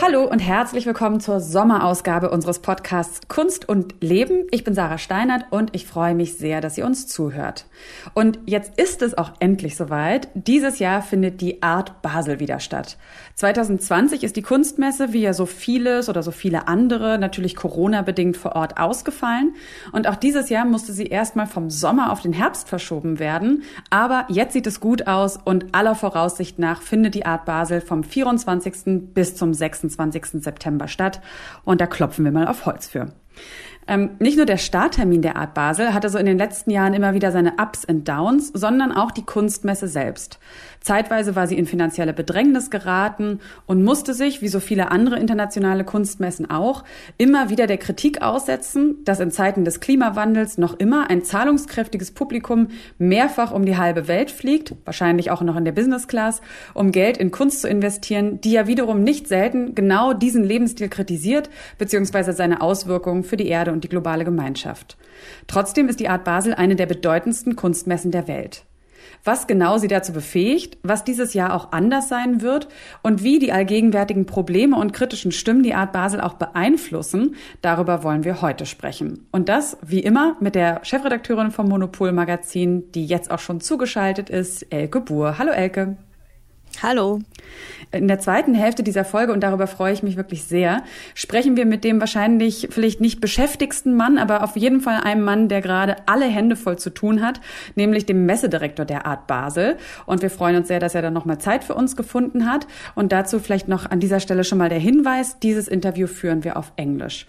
Hallo und herzlich willkommen zur Sommerausgabe unseres Podcasts Kunst und Leben. Ich bin Sarah Steinert und ich freue mich sehr, dass ihr uns zuhört. Und jetzt ist es auch endlich soweit. Dieses Jahr findet die Art Basel wieder statt. 2020 ist die Kunstmesse, wie ja so vieles oder so viele andere, natürlich Corona-bedingt vor Ort ausgefallen. Und auch dieses Jahr musste sie erstmal vom Sommer auf den Herbst verschoben werden. Aber jetzt sieht es gut aus und aller Voraussicht nach findet die Art Basel vom 24. bis zum 26. 26. September statt. Und da klopfen wir mal auf Holz für. Ähm, nicht nur der Starttermin der Art Basel hatte so in den letzten Jahren immer wieder seine Ups und Downs, sondern auch die Kunstmesse selbst. Zeitweise war sie in finanzielle Bedrängnis geraten und musste sich, wie so viele andere internationale Kunstmessen auch, immer wieder der Kritik aussetzen, dass in Zeiten des Klimawandels noch immer ein zahlungskräftiges Publikum mehrfach um die halbe Welt fliegt, wahrscheinlich auch noch in der Business Class, um Geld in Kunst zu investieren, die ja wiederum nicht selten genau diesen Lebensstil kritisiert, beziehungsweise seine Auswirkungen für die Erde und die globale Gemeinschaft. Trotzdem ist die Art Basel eine der bedeutendsten Kunstmessen der Welt. Was genau sie dazu befähigt, was dieses Jahr auch anders sein wird und wie die allgegenwärtigen Probleme und kritischen Stimmen die Art Basel auch beeinflussen, darüber wollen wir heute sprechen. Und das, wie immer, mit der Chefredakteurin vom Monopol Magazin, die jetzt auch schon zugeschaltet ist, Elke Buhr. Hallo Elke. Hallo. In der zweiten Hälfte dieser Folge, und darüber freue ich mich wirklich sehr, sprechen wir mit dem wahrscheinlich vielleicht nicht beschäftigsten Mann, aber auf jeden Fall einem Mann, der gerade alle Hände voll zu tun hat, nämlich dem Messedirektor der Art Basel. Und wir freuen uns sehr, dass er dann nochmal Zeit für uns gefunden hat. Und dazu vielleicht noch an dieser Stelle schon mal der Hinweis, dieses Interview führen wir auf Englisch.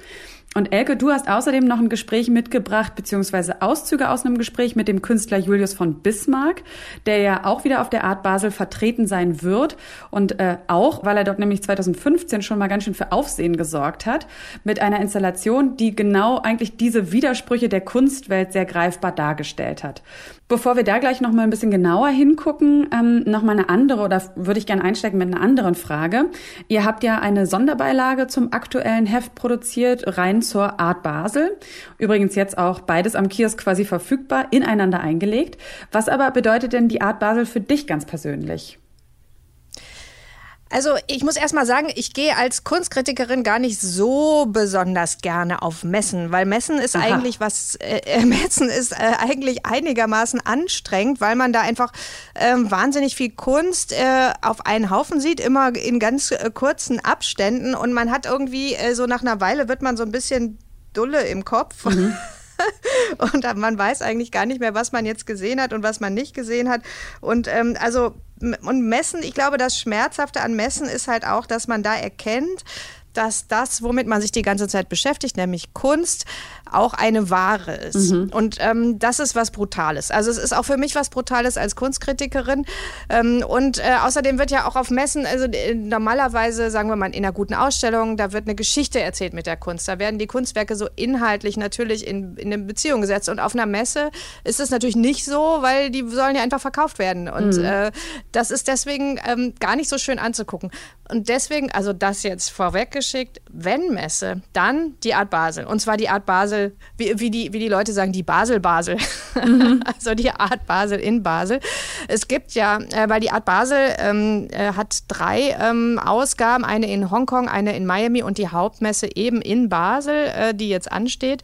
Und Elke, du hast außerdem noch ein Gespräch mitgebracht, beziehungsweise Auszüge aus einem Gespräch mit dem Künstler Julius von Bismarck, der ja auch wieder auf der Art Basel vertreten sein wird. Und äh, auch, weil er dort nämlich 2015 schon mal ganz schön für Aufsehen gesorgt hat, mit einer Installation, die genau eigentlich diese Widersprüche der Kunstwelt sehr greifbar dargestellt hat. Bevor wir da gleich noch mal ein bisschen genauer hingucken, ähm, noch mal eine andere oder würde ich gerne einsteigen mit einer anderen Frage. Ihr habt ja eine Sonderbeilage zum aktuellen Heft produziert, rein zur Art Basel. Übrigens jetzt auch beides am Kiosk quasi verfügbar, ineinander eingelegt. Was aber bedeutet denn die Art Basel für dich ganz persönlich? Also ich muss erst mal sagen, ich gehe als Kunstkritikerin gar nicht so besonders gerne auf Messen, weil Messen ist Aha. eigentlich was, äh, äh, Messen ist äh, eigentlich einigermaßen anstrengend, weil man da einfach äh, wahnsinnig viel Kunst äh, auf einen Haufen sieht, immer in ganz äh, kurzen Abständen und man hat irgendwie äh, so nach einer Weile wird man so ein bisschen dulle im Kopf. Mhm. und man weiß eigentlich gar nicht mehr, was man jetzt gesehen hat und was man nicht gesehen hat. Und ähm, also und Messen, ich glaube, das Schmerzhafte an Messen ist halt auch, dass man da erkennt, dass das, womit man sich die ganze Zeit beschäftigt, nämlich Kunst, auch eine Ware ist. Mhm. Und ähm, das ist was Brutales. Also es ist auch für mich was Brutales als Kunstkritikerin. Ähm, und äh, außerdem wird ja auch auf Messen, also äh, normalerweise, sagen wir mal, in einer guten Ausstellung, da wird eine Geschichte erzählt mit der Kunst. Da werden die Kunstwerke so inhaltlich natürlich in, in eine Beziehung gesetzt. Und auf einer Messe ist es natürlich nicht so, weil die sollen ja einfach verkauft werden. Und mhm. äh, das ist deswegen ähm, gar nicht so schön anzugucken. Und deswegen, also das jetzt vorweggeschickt, wenn Messe, dann die Art Basel. Und zwar die Art Basel, wie, wie, die, wie die Leute sagen, die Basel-Basel. Mhm. also die Art Basel in Basel. Es gibt ja, äh, weil die Art Basel ähm, äh, hat drei ähm, Ausgaben, eine in Hongkong, eine in Miami und die Hauptmesse eben in Basel, äh, die jetzt ansteht.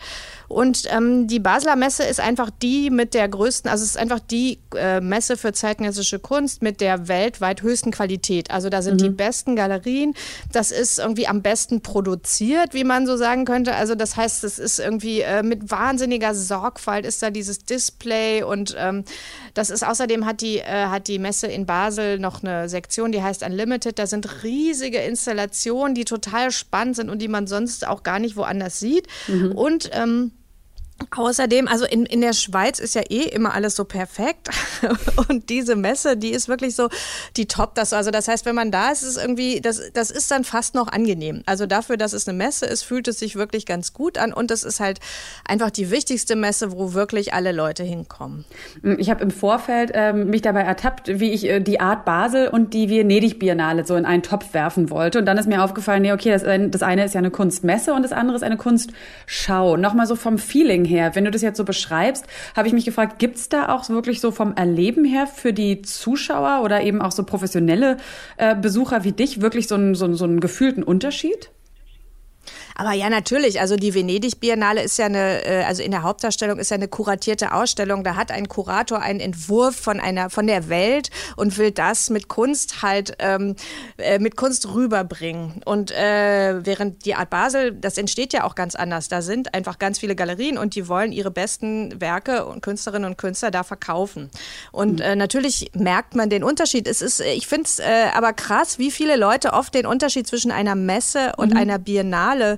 Und ähm, die Basler Messe ist einfach die mit der größten, also es ist einfach die äh, Messe für zeitgenössische Kunst mit der weltweit höchsten Qualität. Also da sind mhm. die besten Galerien. Das ist irgendwie am besten produziert, wie man so sagen könnte. Also das heißt, es ist irgendwie äh, mit wahnsinniger Sorgfalt ist da dieses Display und ähm, das ist außerdem hat die, äh, hat die Messe in Basel noch eine Sektion, die heißt Unlimited. Da sind riesige Installationen, die total spannend sind und die man sonst auch gar nicht woanders sieht. Mhm. Und ähm, Außerdem, also in, in der Schweiz ist ja eh immer alles so perfekt. Und diese Messe, die ist wirklich so, die top das. Also das heißt, wenn man da ist, ist irgendwie, das, das ist dann fast noch angenehm. Also dafür, dass es eine Messe ist, fühlt es sich wirklich ganz gut an. Und das ist halt einfach die wichtigste Messe, wo wirklich alle Leute hinkommen. Ich habe im Vorfeld ähm, mich dabei ertappt, wie ich äh, die Art Basel und die Venedig-Biennale so in einen Topf werfen wollte. Und dann ist mir aufgefallen, nee, okay, das, das eine ist ja eine Kunstmesse und das andere ist eine Kunstschau. Nochmal so vom Feeling Setting her, wenn du das jetzt so beschreibst, habe ich mich gefragt, gibt's da auch wirklich so vom Erleben her für die Zuschauer oder eben auch so professionelle äh, Besucher wie dich wirklich so einen, so, so einen gefühlten Unterschied? Aber ja, natürlich. Also die Venedig-Biennale ist ja eine, äh, also in der Hauptdarstellung ist ja eine kuratierte Ausstellung. Da hat ein Kurator einen Entwurf von einer, von der Welt und will das mit Kunst halt, ähm, äh, mit Kunst rüberbringen. Und äh, während die Art Basel, das entsteht ja auch ganz anders. Da sind einfach ganz viele Galerien und die wollen ihre besten Werke und Künstlerinnen und Künstler da verkaufen. Und äh, natürlich merkt man den Unterschied. Es ist, ich finde es äh, aber krass, wie viele Leute oft den Unterschied zwischen einer Messe und mhm. einer Biennale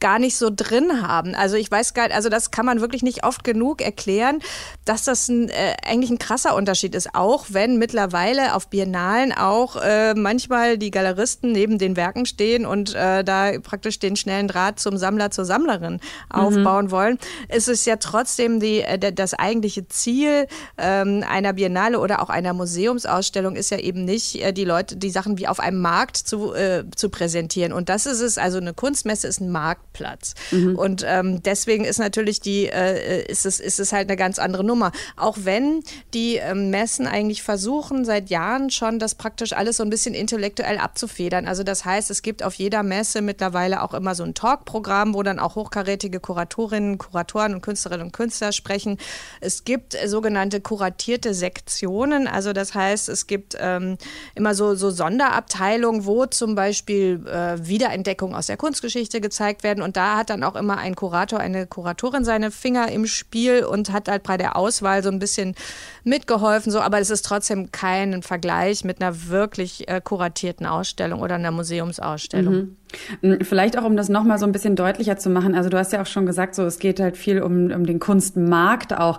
gar nicht so drin haben. Also ich weiß gar nicht, also das kann man wirklich nicht oft genug erklären, dass das ein, äh, eigentlich ein krasser Unterschied ist, auch wenn mittlerweile auf Biennalen auch äh, manchmal die Galeristen neben den Werken stehen und äh, da praktisch den schnellen Draht zum Sammler, zur Sammlerin mhm. aufbauen wollen. Es ist ja trotzdem die, äh, das eigentliche Ziel ähm, einer Biennale oder auch einer Museumsausstellung ist ja eben nicht, äh, die Leute, die Sachen wie auf einem Markt zu, äh, zu präsentieren. Und das ist es, also eine Kunstmesse ist ein Markt Marktplatz. Mhm. Und ähm, deswegen ist natürlich die, äh, ist, es, ist es halt eine ganz andere Nummer. Auch wenn die ähm, Messen eigentlich versuchen, seit Jahren schon das praktisch alles so ein bisschen intellektuell abzufedern. Also das heißt, es gibt auf jeder Messe mittlerweile auch immer so ein Talkprogramm, wo dann auch hochkarätige Kuratorinnen, Kuratoren und Künstlerinnen und Künstler sprechen. Es gibt äh, sogenannte kuratierte Sektionen. Also das heißt, es gibt ähm, immer so, so Sonderabteilungen, wo zum Beispiel äh, Wiederentdeckungen aus der Kunstgeschichte gezeigt werden. Und da hat dann auch immer ein Kurator, eine Kuratorin seine Finger im Spiel und hat halt bei der Auswahl so ein bisschen mitgeholfen. So, aber es ist trotzdem kein Vergleich mit einer wirklich äh, kuratierten Ausstellung oder einer Museumsausstellung. Mhm. Mm, vielleicht auch, um das nochmal so ein bisschen deutlicher zu machen. Also du hast ja auch schon gesagt, so es geht halt viel um, um den Kunstmarkt auch.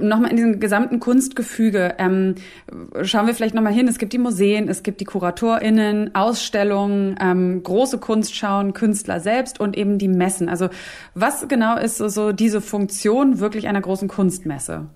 Nochmal in diesem gesamten Kunstgefüge. Ähm, schauen wir vielleicht nochmal hin. Es gibt die Museen, es gibt die KuratorInnen, Ausstellungen, ähm, große Kunstschauen, Künstler selbst und eben die Messen. Also was genau ist so diese Funktion wirklich einer großen Kunstmesse?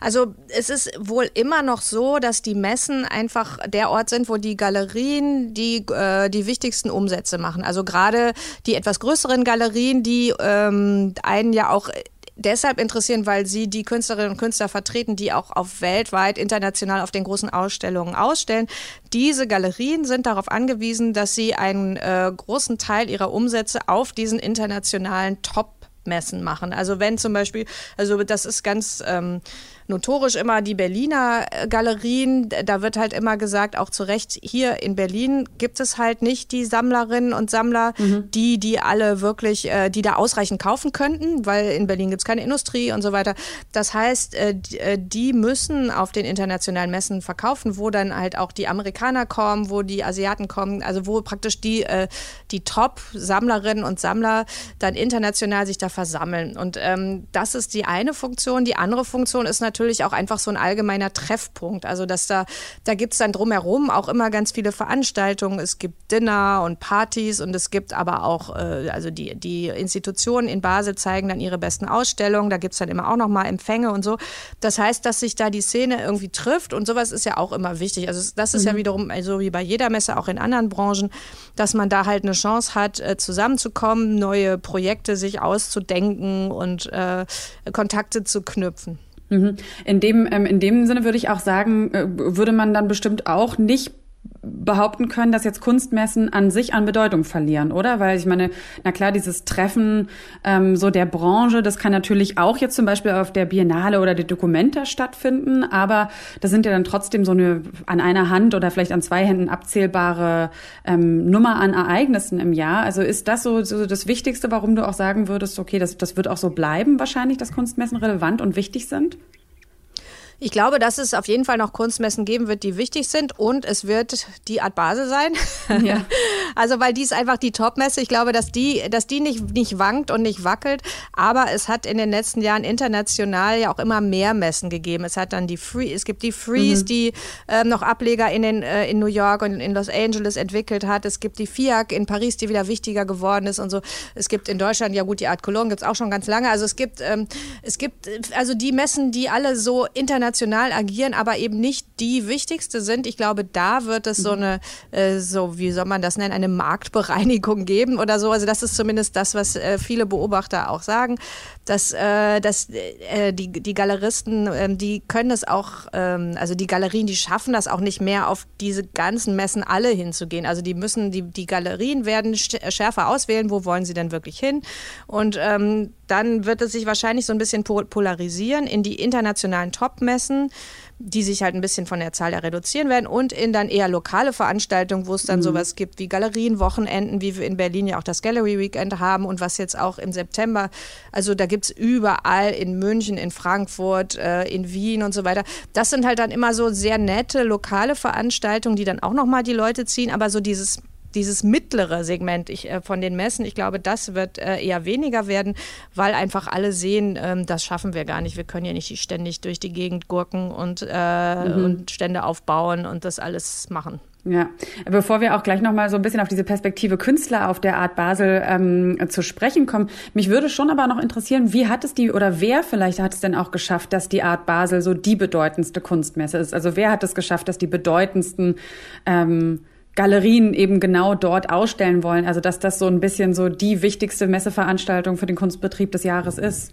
Also es ist wohl immer noch so, dass die Messen einfach der Ort sind, wo die Galerien die, äh, die wichtigsten Umsätze machen. Also gerade die etwas größeren Galerien, die ähm, einen ja auch deshalb interessieren, weil sie die Künstlerinnen und Künstler vertreten, die auch auf weltweit, international auf den großen Ausstellungen ausstellen. Diese Galerien sind darauf angewiesen, dass sie einen äh, großen Teil ihrer Umsätze auf diesen internationalen Top-Messen machen. Also wenn zum Beispiel, also das ist ganz ähm, notorisch immer die Berliner äh, Galerien. Da wird halt immer gesagt, auch zu Recht, hier in Berlin gibt es halt nicht die Sammlerinnen und Sammler, mhm. die, die alle wirklich, äh, die da ausreichend kaufen könnten, weil in Berlin gibt es keine Industrie und so weiter. Das heißt, äh, die müssen auf den internationalen Messen verkaufen, wo dann halt auch die Amerikaner kommen, wo die Asiaten kommen, also wo praktisch die, die Top-Sammlerinnen und Sammler dann international sich da versammeln. Und ähm, das ist die eine Funktion. Die andere Funktion ist natürlich, natürlich auch einfach so ein allgemeiner Treffpunkt. Also dass da, da gibt es dann drumherum auch immer ganz viele Veranstaltungen. Es gibt Dinner und Partys und es gibt aber auch, äh, also die, die Institutionen in Basel zeigen dann ihre besten Ausstellungen. Da gibt es dann immer auch nochmal Empfänge und so. Das heißt, dass sich da die Szene irgendwie trifft und sowas ist ja auch immer wichtig. Also das ist mhm. ja wiederum, also wie bei jeder Messe, auch in anderen Branchen, dass man da halt eine Chance hat, äh, zusammenzukommen, neue Projekte sich auszudenken und äh, Kontakte zu knüpfen. Mhm. In dem, ähm, in dem Sinne würde ich auch sagen, äh, würde man dann bestimmt auch nicht behaupten können, dass jetzt Kunstmessen an sich an Bedeutung verlieren, oder? Weil ich meine, na klar, dieses Treffen ähm, so der Branche, das kann natürlich auch jetzt zum Beispiel auf der Biennale oder der Documenta stattfinden, aber das sind ja dann trotzdem so eine an einer Hand oder vielleicht an zwei Händen abzählbare ähm, Nummer an Ereignissen im Jahr. Also ist das so, so das Wichtigste, warum du auch sagen würdest, okay, das, das wird auch so bleiben wahrscheinlich, dass Kunstmessen relevant und wichtig sind? Ich glaube, dass es auf jeden Fall noch Kunstmessen geben wird, die wichtig sind und es wird die Art Basel sein. Ja. also weil die ist einfach die Top-Messe. Ich glaube, dass die, dass die nicht, nicht wankt und nicht wackelt, aber es hat in den letzten Jahren international ja auch immer mehr Messen gegeben. Es hat dann die Free, es gibt die Freeze, mhm. die ähm, noch Ableger in, den, äh, in New York und in Los Angeles entwickelt hat. Es gibt die FIAC in Paris, die wieder wichtiger geworden ist und so. Es gibt in Deutschland, ja gut, die Art Cologne gibt es auch schon ganz lange. Also es gibt, ähm, es gibt also die Messen, die alle so international international agieren, aber eben nicht die wichtigste sind. Ich glaube, da wird es so mhm. eine, äh, so wie soll man das nennen, eine Marktbereinigung geben oder so. Also das ist zumindest das, was äh, viele Beobachter auch sagen, dass, äh, dass äh, die, die Galeristen, äh, die können es auch, ähm, also die Galerien, die schaffen das auch nicht mehr, auf diese ganzen Messen alle hinzugehen. Also die müssen, die, die Galerien werden schärfer auswählen, wo wollen sie denn wirklich hin. Und ähm, dann wird es sich wahrscheinlich so ein bisschen polarisieren in die internationalen Top-Messen die sich halt ein bisschen von der Zahl her reduzieren werden und in dann eher lokale Veranstaltungen, wo es dann mhm. sowas gibt wie Galerienwochenenden, wie wir in Berlin ja auch das Gallery Weekend haben und was jetzt auch im September, also da gibt es überall in München, in Frankfurt, äh, in Wien und so weiter. Das sind halt dann immer so sehr nette lokale Veranstaltungen, die dann auch nochmal die Leute ziehen, aber so dieses dieses mittlere Segment ich, äh, von den Messen, ich glaube, das wird äh, eher weniger werden, weil einfach alle sehen, ähm, das schaffen wir gar nicht. Wir können ja nicht ständig durch die Gegend gurken und, äh, mhm. und Stände aufbauen und das alles machen. Ja, bevor wir auch gleich nochmal so ein bisschen auf diese Perspektive Künstler auf der Art Basel ähm, zu sprechen kommen, mich würde schon aber noch interessieren, wie hat es die oder wer vielleicht hat es denn auch geschafft, dass die Art Basel so die bedeutendste Kunstmesse ist? Also wer hat es geschafft, dass die bedeutendsten ähm, Galerien eben genau dort ausstellen wollen. Also dass das so ein bisschen so die wichtigste Messeveranstaltung für den Kunstbetrieb des Jahres ist.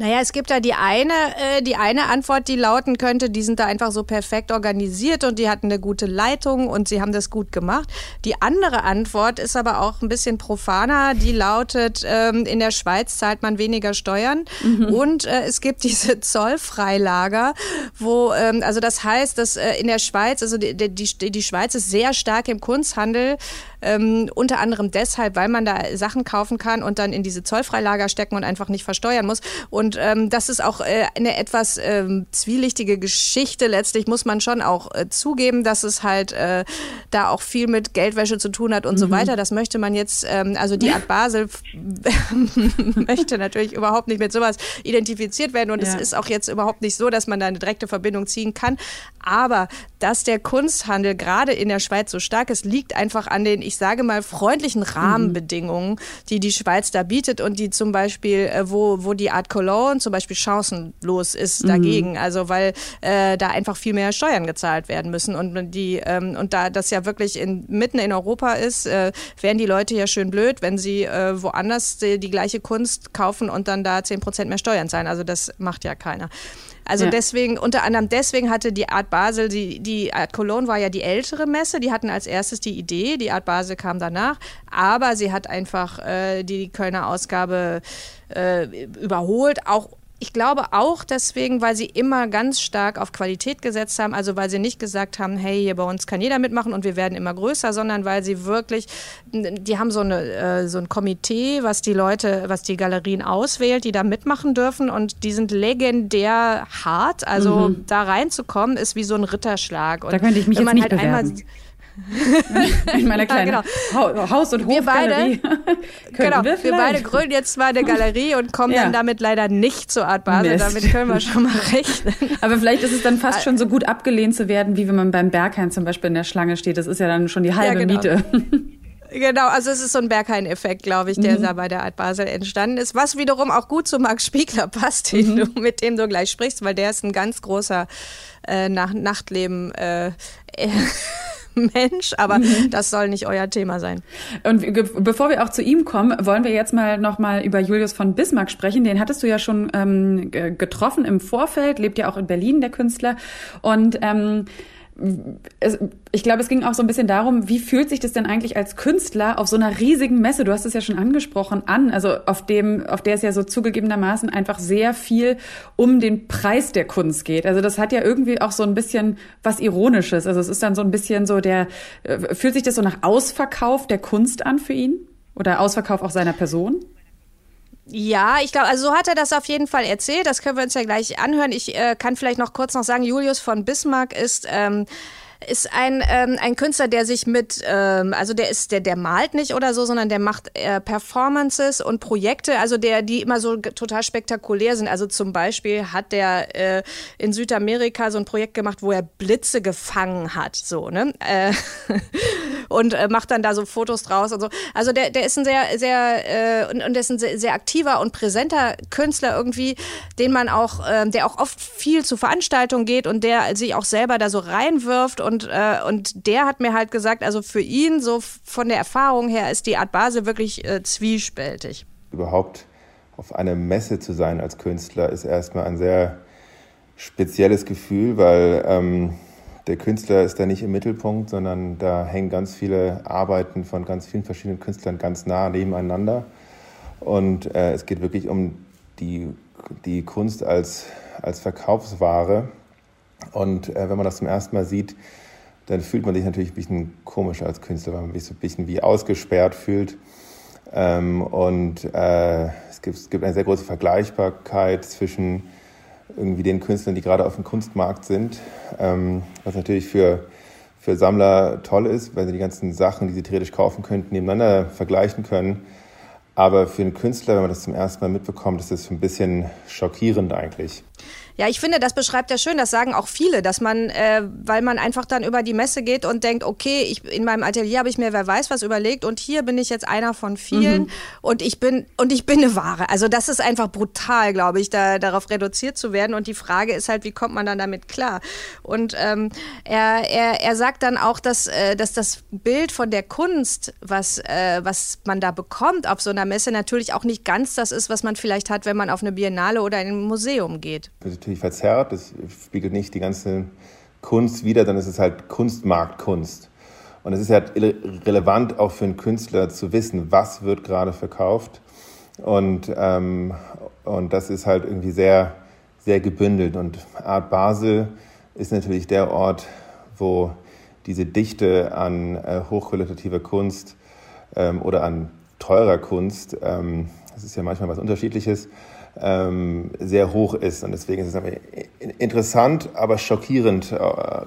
Naja, es gibt da die eine, äh, die eine Antwort, die lauten könnte, die sind da einfach so perfekt organisiert und die hatten eine gute Leitung und sie haben das gut gemacht. Die andere Antwort ist aber auch ein bisschen profaner, die lautet, ähm, in der Schweiz zahlt man weniger Steuern mhm. und äh, es gibt diese Zollfreilager, wo, ähm, also das heißt, dass äh, in der Schweiz, also die, die, die Schweiz ist sehr stark im Kunsthandel, ähm, unter anderem deshalb, weil man da Sachen kaufen kann und dann in diese Zollfreilager stecken und einfach nicht versteuern muss. Und ähm, das ist auch äh, eine etwas ähm, zwielichtige Geschichte. Letztlich muss man schon auch äh, zugeben, dass es halt äh, da auch viel mit Geldwäsche zu tun hat und mhm. so weiter. Das möchte man jetzt, ähm, also die Art Basel möchte natürlich überhaupt nicht mit sowas identifiziert werden. Und ja. es ist auch jetzt überhaupt nicht so, dass man da eine direkte Verbindung ziehen kann. Aber dass der Kunsthandel gerade in der Schweiz so stark ist, liegt einfach an den, ich sage mal, freundlichen Rahmenbedingungen, die die Schweiz da bietet und die zum Beispiel, äh, wo, wo die Art Cologne zum Beispiel chancenlos ist mhm. dagegen. Also weil äh, da einfach viel mehr Steuern gezahlt werden müssen und die ähm, und da das ja wirklich in, mitten in Europa ist, äh, wären die Leute ja schön blöd, wenn sie äh, woanders die, die gleiche Kunst kaufen und dann da 10 Prozent mehr Steuern zahlen. Also das macht ja keiner. Also ja. deswegen, unter anderem deswegen hatte die Art Basel, die, die Art Cologne war ja die ältere Messe, die hatten als erstes die Idee, die Art Basel kam danach, aber sie hat einfach äh, die Kölner Ausgabe äh, überholt, auch ich glaube auch deswegen, weil sie immer ganz stark auf Qualität gesetzt haben, also weil sie nicht gesagt haben, hey, hier bei uns kann jeder mitmachen und wir werden immer größer, sondern weil sie wirklich, die haben so, eine, äh, so ein Komitee, was die Leute, was die Galerien auswählt, die da mitmachen dürfen und die sind legendär hart. Also mhm. da reinzukommen ist wie so ein Ritterschlag. Und da könnte ich mich jetzt nicht halt bewerben. Einmal, in meiner kleinen ja, genau. Haus- und Hofgalerie. Wir beide, genau, wir, wir, beide gründen jetzt mal eine Galerie und kommen ja. dann damit leider nicht zur Art Basel. Mist. Damit können wir schon mal rechnen. Aber vielleicht ist es dann fast schon so gut abgelehnt zu werden, wie wenn man beim Berghain zum Beispiel in der Schlange steht. Das ist ja dann schon die halbe ja, genau. Miete. Genau, also es ist so ein Berghain-Effekt, glaube ich, der mhm. da bei der Art Basel entstanden ist, was wiederum auch gut zu Max Spiegler passt, mhm. du, mit dem du gleich sprichst, weil der ist ein ganz großer äh, Nach Nachtleben äh, Mensch, aber mhm. das soll nicht euer Thema sein. Und bevor wir auch zu ihm kommen, wollen wir jetzt mal noch mal über Julius von Bismarck sprechen. Den hattest du ja schon ähm, getroffen im Vorfeld, lebt ja auch in Berlin, der Künstler. Und ähm, es, ich glaube, es ging auch so ein bisschen darum, wie fühlt sich das denn eigentlich als Künstler auf so einer riesigen Messe, du hast es ja schon angesprochen, an, also auf dem, auf der es ja so zugegebenermaßen einfach sehr viel um den Preis der Kunst geht. Also das hat ja irgendwie auch so ein bisschen was Ironisches. Also es ist dann so ein bisschen so der, äh, fühlt sich das so nach Ausverkauf der Kunst an für ihn? Oder Ausverkauf auch seiner Person? Ja, ich glaube, also so hat er das auf jeden Fall erzählt. Das können wir uns ja gleich anhören. Ich äh, kann vielleicht noch kurz noch sagen, Julius von Bismarck ist ähm, ist ein, ähm, ein Künstler, der sich mit, ähm, also der ist, der, der malt nicht oder so, sondern der macht äh, Performances und Projekte, also der, die immer so total spektakulär sind. Also zum Beispiel hat der äh, in Südamerika so ein Projekt gemacht, wo er Blitze gefangen hat, so, ne? Äh, und äh, macht dann da so Fotos draus und so. Also der, der ist ein sehr, sehr, äh, und, und der ist ein sehr, sehr aktiver und präsenter Künstler irgendwie, den man auch, äh, der auch oft viel zu Veranstaltungen geht und der sich auch selber da so reinwirft und, äh, und der hat mir halt gesagt, also für ihn so von der Erfahrung her ist die Art Basel wirklich äh, zwiespältig. Überhaupt auf einer Messe zu sein als Künstler ist erstmal ein sehr spezielles Gefühl, weil ähm, der Künstler ist da nicht im Mittelpunkt, sondern da hängen ganz viele Arbeiten von ganz vielen verschiedenen Künstlern ganz nah nebeneinander. Und äh, es geht wirklich um die, die Kunst als, als Verkaufsware. Und äh, wenn man das zum ersten Mal sieht, dann fühlt man sich natürlich ein bisschen komisch als Künstler, weil man sich so ein bisschen wie ausgesperrt fühlt. Ähm, und äh, es, gibt, es gibt eine sehr große Vergleichbarkeit zwischen irgendwie den Künstlern, die gerade auf dem Kunstmarkt sind, ähm, was natürlich für, für Sammler toll ist, weil sie die ganzen Sachen, die sie theoretisch kaufen könnten, nebeneinander vergleichen können. Aber für einen Künstler, wenn man das zum ersten Mal mitbekommt, ist das ein bisschen schockierend eigentlich. Ja, ich finde, das beschreibt er schön. Das sagen auch viele, dass man, äh, weil man einfach dann über die Messe geht und denkt, okay, ich, in meinem Atelier habe ich mir wer weiß was überlegt und hier bin ich jetzt einer von vielen mhm. und ich bin und ich bin eine Ware. Also das ist einfach brutal, glaube ich, da, darauf reduziert zu werden. Und die Frage ist halt, wie kommt man dann damit klar? Und ähm, er, er, er sagt dann auch, dass, äh, dass das Bild von der Kunst, was, äh, was man da bekommt auf so einer Messe, natürlich auch nicht ganz das ist, was man vielleicht hat, wenn man auf eine Biennale oder in ein Museum geht natürlich verzerrt. Das spiegelt nicht die ganze Kunst wider, dann ist es halt Kunstmarktkunst. Und es ist halt relevant auch für einen Künstler zu wissen, was wird gerade verkauft. Und, ähm, und das ist halt irgendwie sehr, sehr gebündelt. Und Art Basel ist natürlich der Ort, wo diese Dichte an äh, hochqualitativer Kunst ähm, oder an teurer Kunst, ähm, das ist ja manchmal was Unterschiedliches, ähm, sehr hoch ist. Und deswegen ist es interessant, aber schockierend äh,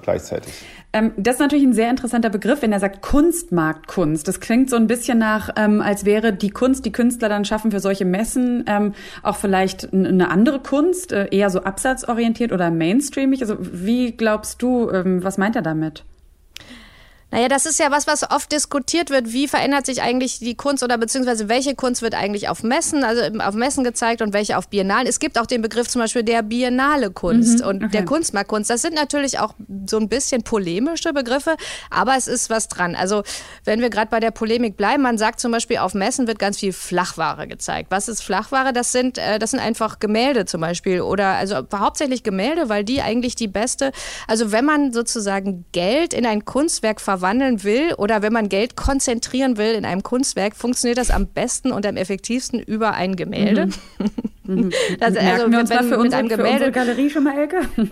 gleichzeitig. Ähm, das ist natürlich ein sehr interessanter Begriff, wenn er sagt Kunstmarktkunst. Das klingt so ein bisschen nach, ähm, als wäre die Kunst, die Künstler dann schaffen für solche Messen, auch vielleicht eine andere Kunst, äh, eher so absatzorientiert oder mainstreamig. Also wie glaubst du, was meint er damit? Naja, das ist ja was, was oft diskutiert wird. Wie verändert sich eigentlich die Kunst oder beziehungsweise welche Kunst wird eigentlich auf Messen, also auf Messen gezeigt und welche auf Biennalen? Es gibt auch den Begriff zum Beispiel der Biennale Kunst mhm, und okay. der Kunstmarktkunst. Das sind natürlich auch so ein bisschen polemische Begriffe, aber es ist was dran. Also wenn wir gerade bei der Polemik bleiben, man sagt zum Beispiel, auf Messen wird ganz viel Flachware gezeigt. Was ist Flachware? Das sind, äh, das sind einfach Gemälde zum Beispiel oder also hauptsächlich Gemälde, weil die eigentlich die beste, also wenn man sozusagen Geld in ein Kunstwerk verwandelt, verwandeln will oder wenn man Geld konzentrieren will in einem Kunstwerk, funktioniert das am besten und am effektivsten über ein Gemälde. Mhm. Mhm. Das, also, wir uns wenn, für, unsere, für unsere Galerie schon mal, Elke?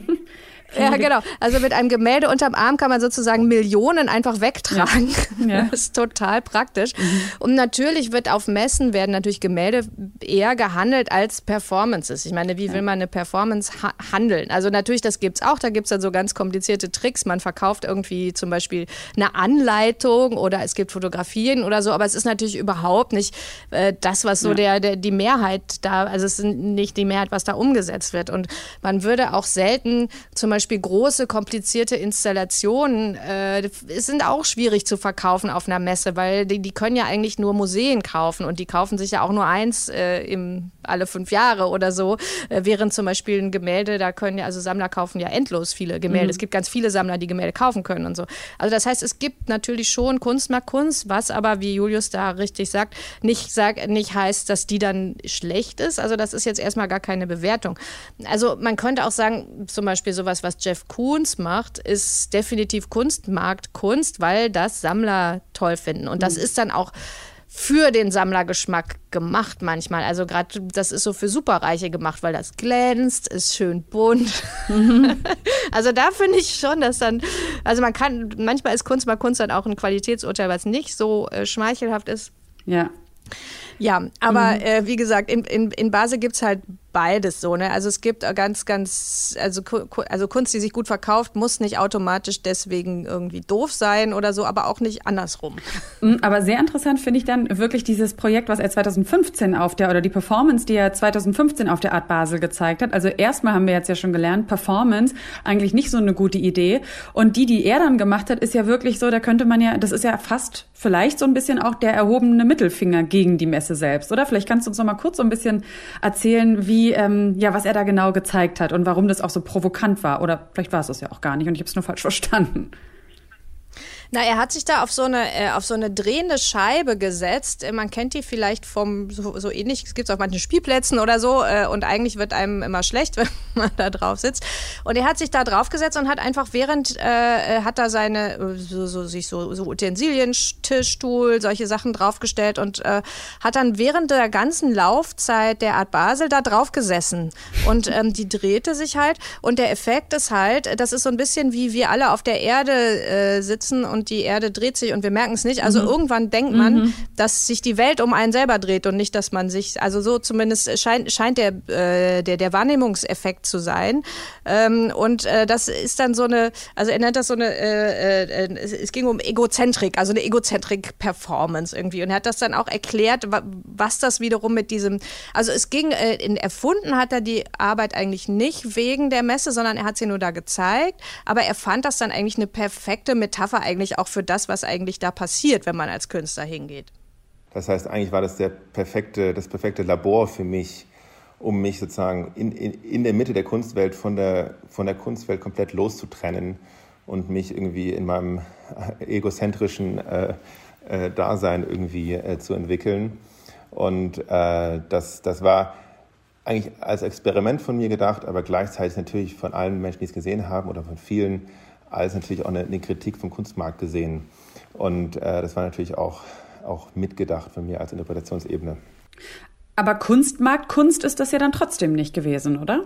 Ja, genau. Also mit einem Gemälde unterm Arm kann man sozusagen Millionen einfach wegtragen. Ja. Das ist total praktisch. Mhm. Und natürlich wird auf Messen werden natürlich Gemälde eher gehandelt als Performances. Ich meine, wie will man eine Performance ha handeln? Also natürlich, das gibt's auch. Da gibt's dann so ganz komplizierte Tricks. Man verkauft irgendwie zum Beispiel eine Anleitung oder es gibt Fotografien oder so. Aber es ist natürlich überhaupt nicht äh, das, was so ja. der, der, die Mehrheit da, also es ist nicht die Mehrheit, was da umgesetzt wird. Und man würde auch selten zum Beispiel Beispiel große, komplizierte Installationen äh, sind auch schwierig zu verkaufen auf einer Messe, weil die, die, können ja eigentlich nur Museen kaufen und die kaufen sich ja auch nur eins äh, im, alle fünf Jahre oder so. Äh, während zum Beispiel ein Gemälde, da können ja, also Sammler kaufen ja endlos viele Gemälde. Mhm. Es gibt ganz viele Sammler, die Gemälde kaufen können und so. Also das heißt, es gibt natürlich schon Kunstmarkt Kunst, was aber, wie Julius da richtig sagt, nicht, sag, nicht heißt, dass die dann schlecht ist. Also das ist jetzt erstmal gar keine Bewertung. Also man könnte auch sagen, zum Beispiel sowas, was was Jeff Koons macht, ist definitiv Kunstmarktkunst, weil das Sammler toll finden. Und das mhm. ist dann auch für den Sammlergeschmack gemacht manchmal. Also gerade das ist so für Superreiche gemacht, weil das glänzt, ist schön bunt. Mhm. also da finde ich schon, dass dann, also man kann, manchmal ist Kunst mal Kunst dann auch ein Qualitätsurteil, was nicht so äh, schmeichelhaft ist. Ja. Ja, aber mhm. äh, wie gesagt, in, in, in Basel gibt es halt beides so. Ne? Also es gibt ganz, ganz, also, also Kunst, die sich gut verkauft, muss nicht automatisch deswegen irgendwie doof sein oder so, aber auch nicht andersrum. Mm, aber sehr interessant finde ich dann wirklich dieses Projekt, was er 2015 auf der, oder die Performance, die er 2015 auf der Art Basel gezeigt hat. Also erstmal haben wir jetzt ja schon gelernt, Performance eigentlich nicht so eine gute Idee. Und die, die er dann gemacht hat, ist ja wirklich so, da könnte man ja, das ist ja fast vielleicht so ein bisschen auch der erhobene Mittelfinger gegen die Messe selbst, oder? Vielleicht kannst du uns noch mal kurz so ein bisschen erzählen, wie, ähm, ja, was er da genau gezeigt hat und warum das auch so provokant war. Oder vielleicht war es das ja auch gar nicht und ich habe es nur falsch verstanden. Na, er hat sich da auf so eine, äh, auf so eine drehende Scheibe gesetzt. Äh, man kennt die vielleicht vom, so, so ähnlich, es gibt es auf manchen Spielplätzen oder so. Äh, und eigentlich wird einem immer schlecht, wenn man da drauf sitzt. Und er hat sich da drauf gesetzt und hat einfach während, äh, hat da seine, äh, so, so, sich so, so Utensilien, Tischstuhl, solche Sachen draufgestellt und äh, hat dann während der ganzen Laufzeit der Art Basel da drauf gesessen. Und ähm, die drehte sich halt. Und der Effekt ist halt, das ist so ein bisschen wie wir alle auf der Erde äh, sitzen und und die Erde dreht sich und wir merken es nicht. Also mhm. irgendwann denkt man, mhm. dass sich die Welt um einen selber dreht und nicht, dass man sich, also so zumindest scheint, scheint der, äh, der, der Wahrnehmungseffekt zu sein. Ähm, und äh, das ist dann so eine, also er nennt das so eine, äh, äh, es ging um Egozentrik, also eine Egozentrik-Performance irgendwie. Und er hat das dann auch erklärt, was das wiederum mit diesem, also es ging, äh, in erfunden hat er die Arbeit eigentlich nicht wegen der Messe, sondern er hat sie nur da gezeigt. Aber er fand das dann eigentlich eine perfekte Metapher eigentlich eigentlich auch für das, was eigentlich da passiert, wenn man als Künstler hingeht. Das heißt, eigentlich war das der perfekte, das perfekte Labor für mich, um mich sozusagen in, in, in der Mitte der Kunstwelt von der, von der Kunstwelt komplett loszutrennen und mich irgendwie in meinem egozentrischen äh, äh, Dasein irgendwie äh, zu entwickeln. Und äh, das, das war eigentlich als Experiment von mir gedacht, aber gleichzeitig natürlich von allen Menschen, die es gesehen haben oder von vielen als natürlich auch eine, eine Kritik vom Kunstmarkt gesehen. Und äh, das war natürlich auch, auch mitgedacht von mir als Interpretationsebene. Aber Kunstmarktkunst ist das ja dann trotzdem nicht gewesen, oder?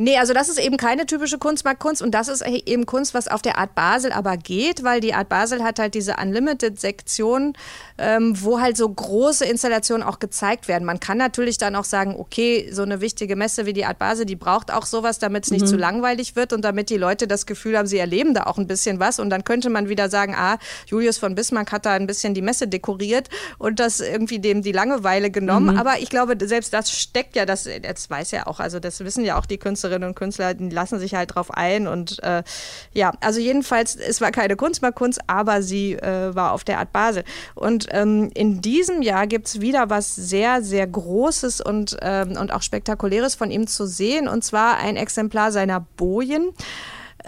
Nee, also das ist eben keine typische Kunstmarktkunst und das ist eben Kunst, was auf der Art Basel aber geht, weil die Art Basel hat halt diese Unlimited-Sektion, ähm, wo halt so große Installationen auch gezeigt werden. Man kann natürlich dann auch sagen, okay, so eine wichtige Messe wie die Art Basel, die braucht auch sowas, damit es nicht mhm. zu langweilig wird und damit die Leute das Gefühl haben, sie erleben da auch ein bisschen was und dann könnte man wieder sagen, ah, Julius von Bismarck hat da ein bisschen die Messe dekoriert und das irgendwie dem die Langeweile genommen. Mhm. Aber ich glaube, selbst das steckt ja, das, das weiß ja auch, also das wissen ja auch die Künstler Künstlerinnen und Künstler, die lassen sich halt drauf ein. Und äh, ja, also jedenfalls, es war keine Kunstmarktkunst, aber sie äh, war auf der Art Basel. Und ähm, in diesem Jahr gibt es wieder was sehr, sehr Großes und, ähm, und auch Spektakuläres von ihm zu sehen. Und zwar ein Exemplar seiner Bojen.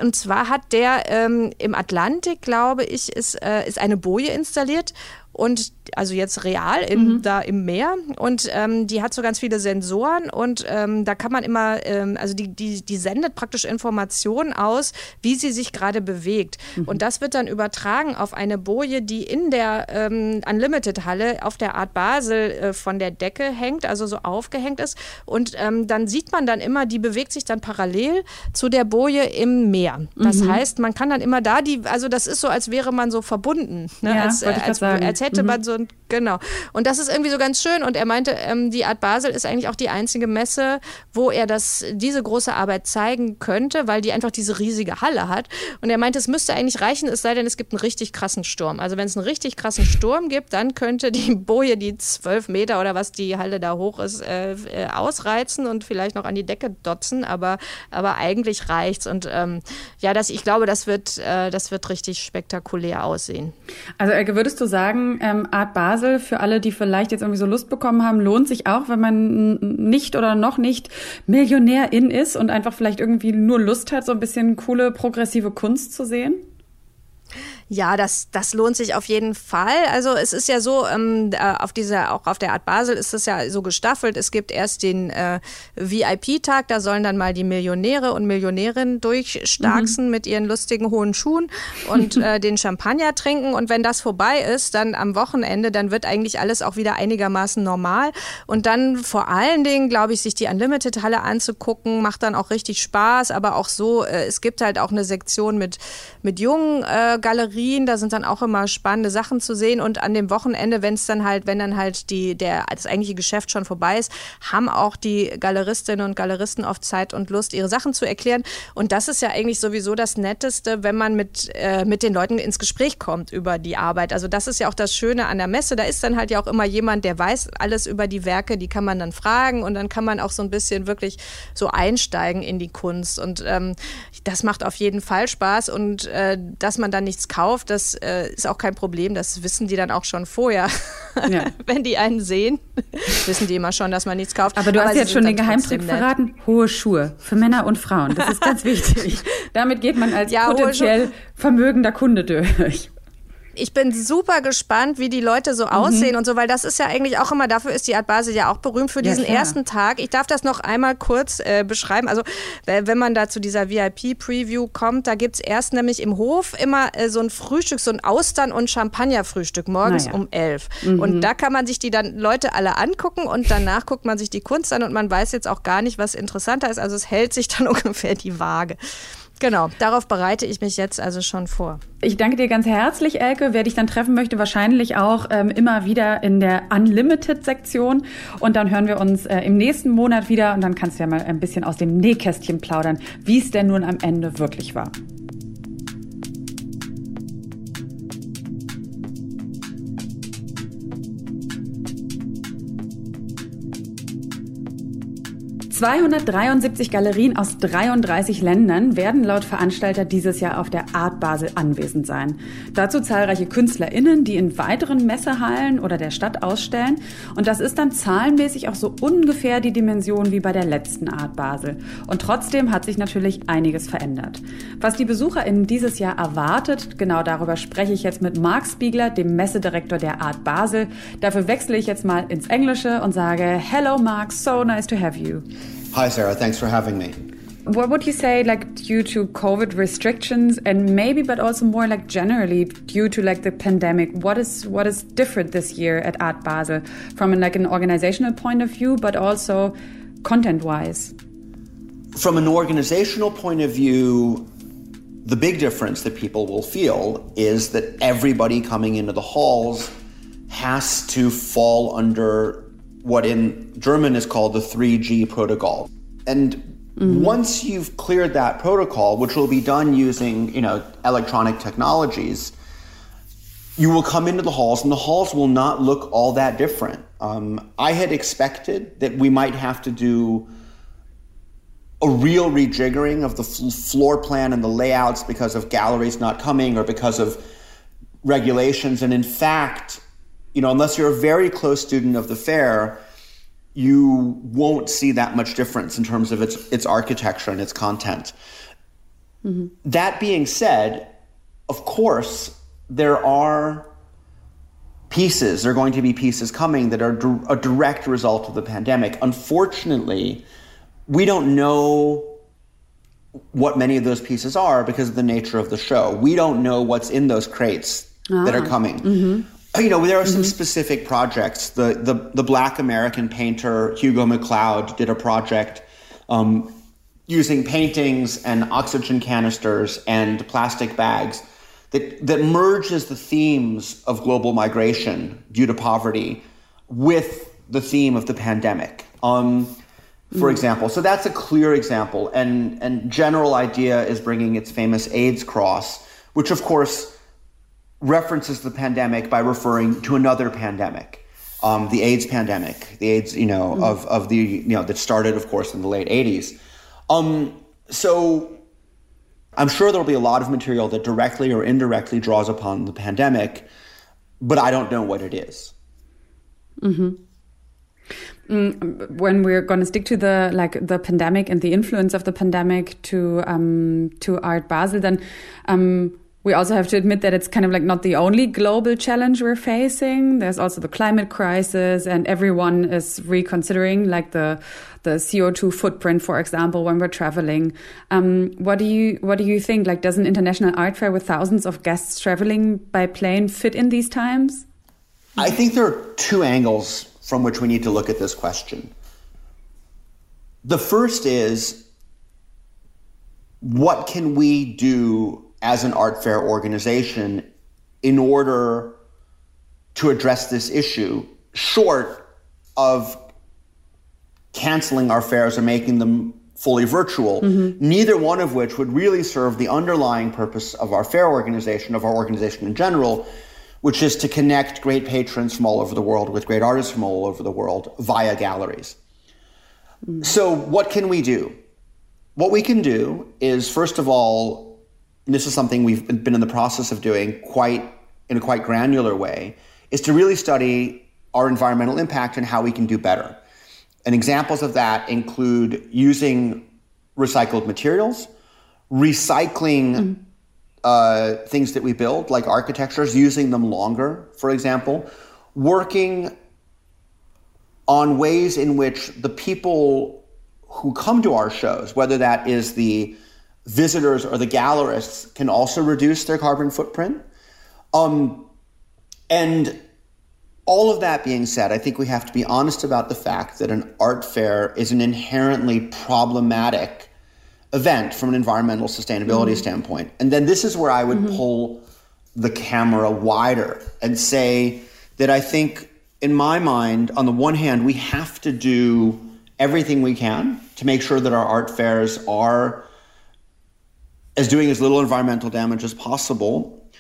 Und zwar hat der ähm, im Atlantik, glaube ich, ist, äh, ist eine Boje installiert und also jetzt real in, mhm. da im Meer und ähm, die hat so ganz viele Sensoren und ähm, da kann man immer, ähm, also die, die, die sendet praktisch Informationen aus, wie sie sich gerade bewegt mhm. und das wird dann übertragen auf eine Boje, die in der ähm, Unlimited-Halle auf der Art Basel äh, von der Decke hängt, also so aufgehängt ist und ähm, dann sieht man dann immer, die bewegt sich dann parallel zu der Boje im Meer. Das mhm. heißt, man kann dann immer da die, also das ist so, als wäre man so verbunden, ne? ja, als, äh, als, als hätte mhm. man so ein, genau. Und das ist irgendwie so ganz schön. Und er meinte, ähm, die Art Basel ist eigentlich auch die einzige Messe, wo er das, diese große Arbeit zeigen könnte, weil die einfach diese riesige Halle hat. Und er meinte, es müsste eigentlich reichen, es sei denn, es gibt einen richtig krassen Sturm. Also wenn es einen richtig krassen Sturm gibt, dann könnte die Boje, die zwölf Meter oder was die Halle da hoch ist, äh, äh, ausreizen und vielleicht noch an die Decke dotzen. Aber, aber eigentlich reicht's. Und ähm, ja, das, ich glaube, das wird, äh, das wird richtig spektakulär aussehen. Also würdest du sagen, ähm, Art Basel für alle, die vielleicht jetzt irgendwie so Lust bekommen haben, lohnt sich auch, wenn man nicht oder noch nicht Millionärin ist und einfach vielleicht irgendwie nur Lust hat, so ein bisschen coole progressive Kunst zu sehen? Ja, das, das lohnt sich auf jeden Fall. Also es ist ja so, ähm, äh, auf dieser, auch auf der Art Basel ist es ja so gestaffelt. Es gibt erst den äh, VIP-Tag, da sollen dann mal die Millionäre und Millionärinnen durchstarksen mhm. mit ihren lustigen hohen Schuhen und äh, den Champagner trinken. Und wenn das vorbei ist, dann am Wochenende, dann wird eigentlich alles auch wieder einigermaßen normal. Und dann vor allen Dingen, glaube ich, sich die Unlimited-Halle anzugucken, macht dann auch richtig Spaß. Aber auch so, äh, es gibt halt auch eine Sektion mit, mit jungen äh, Galerien Galerien, da sind dann auch immer spannende Sachen zu sehen. Und an dem Wochenende, wenn es dann halt, wenn dann halt die, der, das eigentliche Geschäft schon vorbei ist, haben auch die Galeristinnen und Galeristen oft Zeit und Lust, ihre Sachen zu erklären. Und das ist ja eigentlich sowieso das Netteste, wenn man mit, äh, mit den Leuten ins Gespräch kommt über die Arbeit. Also das ist ja auch das Schöne an der Messe. Da ist dann halt ja auch immer jemand, der weiß alles über die Werke, die kann man dann fragen und dann kann man auch so ein bisschen wirklich so einsteigen in die Kunst. Und ähm, das macht auf jeden Fall Spaß. Und äh, dass man dann nichts kauft, das äh, ist auch kein Problem. Das wissen die dann auch schon vorher. Ja. Wenn die einen sehen, wissen die immer schon, dass man nichts kauft. Aber du Aber hast jetzt schon den Geheimtrick verraten. Hohe Schuhe für Männer und Frauen. Das ist ganz wichtig. Damit geht man als ja, potenziell vermögender Kunde durch ich bin super gespannt, wie die Leute so mhm. aussehen und so, weil das ist ja eigentlich auch immer, dafür ist die Art Basel ja auch berühmt für diesen ja, ersten Tag. Ich darf das noch einmal kurz äh, beschreiben. Also, wenn man da zu dieser VIP-Preview kommt, da gibt es erst nämlich im Hof immer äh, so ein Frühstück, so ein Austern- und Champagnerfrühstück morgens naja. um elf. Mhm. Und da kann man sich die dann Leute alle angucken und danach guckt man sich die Kunst an und man weiß jetzt auch gar nicht, was interessanter ist. Also, es hält sich dann ungefähr die Waage. Genau, darauf bereite ich mich jetzt also schon vor. Ich danke dir ganz herzlich, Elke. Wer dich dann treffen möchte, wahrscheinlich auch ähm, immer wieder in der Unlimited-Sektion. Und dann hören wir uns äh, im nächsten Monat wieder und dann kannst du ja mal ein bisschen aus dem Nähkästchen plaudern, wie es denn nun am Ende wirklich war. 273 Galerien aus 33 Ländern werden laut Veranstalter dieses Jahr auf der Art Basel anwesend sein. Dazu zahlreiche KünstlerInnen, die in weiteren Messehallen oder der Stadt ausstellen. Und das ist dann zahlenmäßig auch so ungefähr die Dimension wie bei der letzten Art Basel. Und trotzdem hat sich natürlich einiges verändert. Was die BesucherInnen dieses Jahr erwartet, genau darüber spreche ich jetzt mit Marc Spiegler, dem Messedirektor der Art Basel. Dafür wechsle ich jetzt mal ins Englische und sage Hello Marc, so nice to have you. Hi, Sarah. Thanks for having me. What would you say, like, due to COVID restrictions, and maybe, but also more like generally due to like the pandemic, what is what is different this year at Art Basel from like an organizational point of view, but also content-wise? From an organizational point of view, the big difference that people will feel is that everybody coming into the halls has to fall under what in German is called the 3G protocol. And mm-hmm. once you've cleared that protocol, which will be done using, you know, electronic technologies, you will come into the halls and the halls will not look all that different. Um, I had expected that we might have to do a real rejiggering of the f- floor plan and the layouts because of galleries not coming or because of regulations. And in fact, you know, unless you're a very close student of the fair, you won't see that much difference in terms of its its architecture and its content. Mm-hmm. That being said, of course, there are pieces, there are going to be pieces coming that are a direct result of the pandemic. Unfortunately, we don't know what many of those pieces are because of the nature of the show. We don't know what's in those crates ah. that are ah. coming. Mm-hmm you know, there are some mm-hmm. specific projects. The, the the Black American painter Hugo McLeod did a project um, using paintings and oxygen canisters and plastic bags that that merges the themes of global migration due to poverty with the theme of the pandemic. Um, for mm. example, so that's a clear example, and and general idea is bringing its famous AIDS cross, which of course references the pandemic by referring to another pandemic, um, the AIDS pandemic, the AIDS, you know, mm-hmm. of, of the, you know, that started, of course, in the late 80s. Um, so I'm sure there'll be a lot of material that directly or indirectly draws upon the pandemic, but I don't know what it is. Mm-hmm. Mm, when we're going to stick to the like the pandemic and the influence of the pandemic to um, to Art Basel, then um, we also have to admit that it's kind of like not the only global challenge we're facing. There's also the climate crisis and everyone is reconsidering like the, the CO2 footprint, for example, when we're traveling. Um, what do you, what do you think? Like, does an international art fair with thousands of guests traveling by plane fit in these times? I think there are two angles from which we need to look at this question. The first is, what can we do as an art fair organization in order to address this issue, short of canceling our fairs or making them fully virtual, mm-hmm. neither one of which would really serve the underlying purpose of our fair organization, of our organization in general, which is to connect great patrons from all over the world with great artists from all over the world via galleries. Mm-hmm. So, what can we do? What we can do is, first of all, this is something we've been in the process of doing quite in a quite granular way, is to really study our environmental impact and how we can do better. And examples of that include using recycled materials, recycling mm-hmm. uh, things that we build, like architectures, using them longer, for example, working on ways in which the people who come to our shows, whether that is the visitors or the gallerists, can also reduce their carbon footprint. Um, and all of that being said, I think we have to be honest about the fact that an art fair is an inherently problematic event from an environmental sustainability mm-hmm. standpoint. And then this is where I would mm-hmm. pull the camera wider and say that I think, in my mind, on the one hand, we have to do everything we can to make sure that our art fairs are as doing as little environmental damage as possible.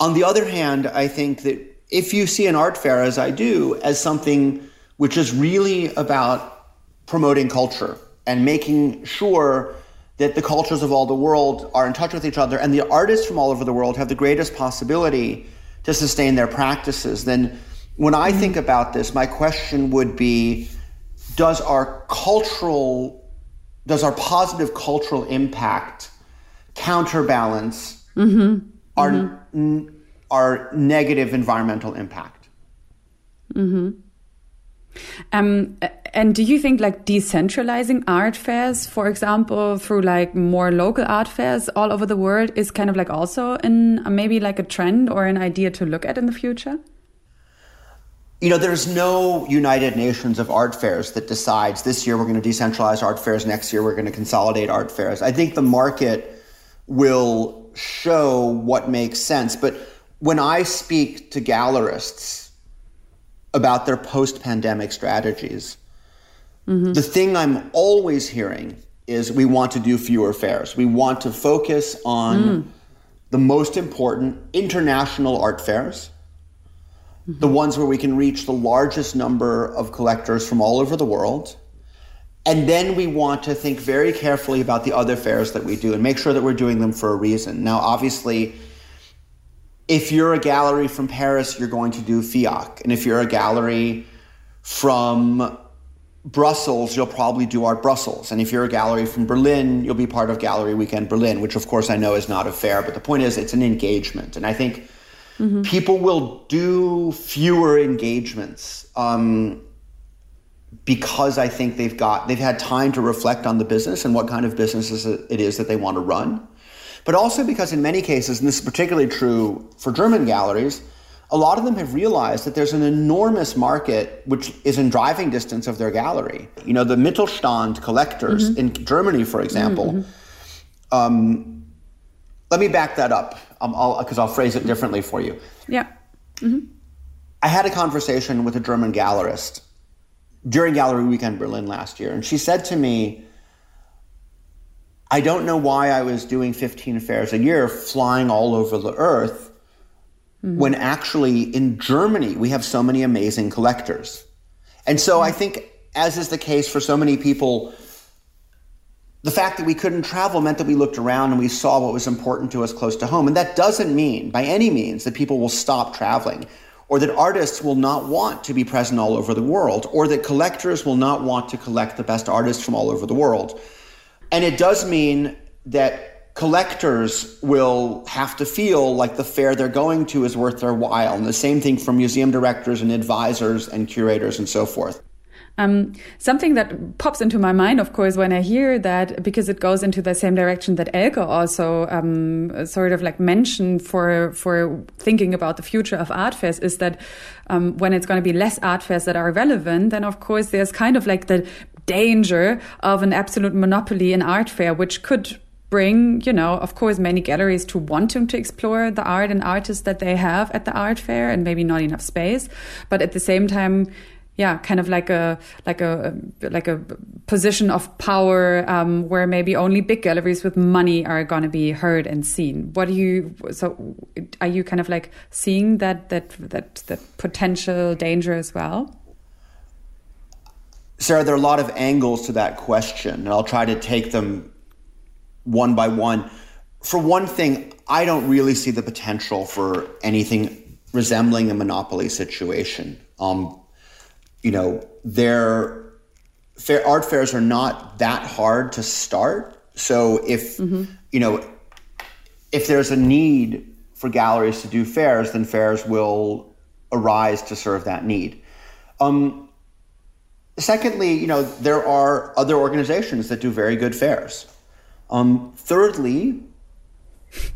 On the other hand, I think that if you see an art fair, as I do, as something which is really about promoting culture and making sure that the cultures of all the world are in touch with each other and the artists from all over the world have the greatest possibility to sustain their practices, then when I think mm-hmm. about this, my question would be does our cultural, does our positive cultural impact counterbalance mm-hmm. our mm-hmm our negative environmental impact. Mm-hmm. Um, and do you think like decentralizing art fairs, for example, through like more local art fairs all over the world is kind of like also in maybe like a trend or an idea to look at in the future? You know, there's no United Nations of art fairs that decides this year we're going to decentralize art fairs, next year we're going to consolidate art fairs. I think the market will show what makes sense. But when I speak to gallerists about their post pandemic strategies, mm-hmm. the thing I'm always hearing is we want to do fewer fairs. We want to focus on mm. the most important international art fairs, mm-hmm. the ones where we can reach the largest number of collectors from all over the world. And then we want to think very carefully about the other fairs that we do and make sure that we're doing them for a reason. Now, obviously, if you're a gallery from Paris, you're going to do FIAC. And if you're a gallery from Brussels, you'll probably do Art Brussels. And if you're a gallery from Berlin, you'll be part of Gallery Weekend Berlin, which of course I know is not a fair, but the point is it's an engagement. And I think mm-hmm. people will do fewer engagements um, because I think they've got, they've had time to reflect on the business and what kind of businesses it is that they want to run but also because in many cases, and this is particularly true for German galleries, a lot of them have realized that there's an enormous market which is in driving distance of their gallery. You know, the Mittelstand collectors mm-hmm. in Germany, for example. Mm-hmm. Um, let me back that up because I'll, I'll, phrase it differently for you. Yeah. Mm-hmm. I had a conversation with a German gallerist during Gallery Weekend Berlin last year, and she said to me, I don't know why I was doing 15 fairs a year, flying all over the earth, mm-hmm. when actually in Germany we have so many amazing collectors. And so. I think, as is the case for so many people, the fact that we couldn't travel meant that we looked around and we saw what was important to us close to home. And that doesn't mean, by any means, that people will stop traveling or that artists will not want to be present all over the world, or that collectors will not want to collect the best artists from all over the world. And it does mean that collectors will have to feel like the fair they're going to is worth their while. And the same thing for museum directors and advisors and curators and so forth. Um, something that pops into my mind, of course, when I hear that, because it goes into the same direction that Elke also um, sort of like mentioned for for thinking about the future of art fairs, is that um, when it's going to be less art fairs that are relevant, then of course there's kind of like the danger of an absolute monopoly in art fair, which could bring, you know, of course, many galleries to wanting to explore the art and artists that they have at the art fair and maybe not enough space. But at the same time, yeah, kind of like a like a like a position of power um, where maybe only big galleries with money are going to be heard and seen. What do you so are you kind of like seeing that that that that potential danger as well? Sarah, there are a lot of angles to that question, and I'll try to take them one by one. For one thing, I don't really see the potential for anything resembling a monopoly situation. Um, you know, their fair, art fairs are not that hard to start. So if mm-hmm. you know, if there's a need for galleries to do fairs, then fairs will arise to serve that need. Um, secondly, you know, there are other organizations that do very good fairs. Um, thirdly,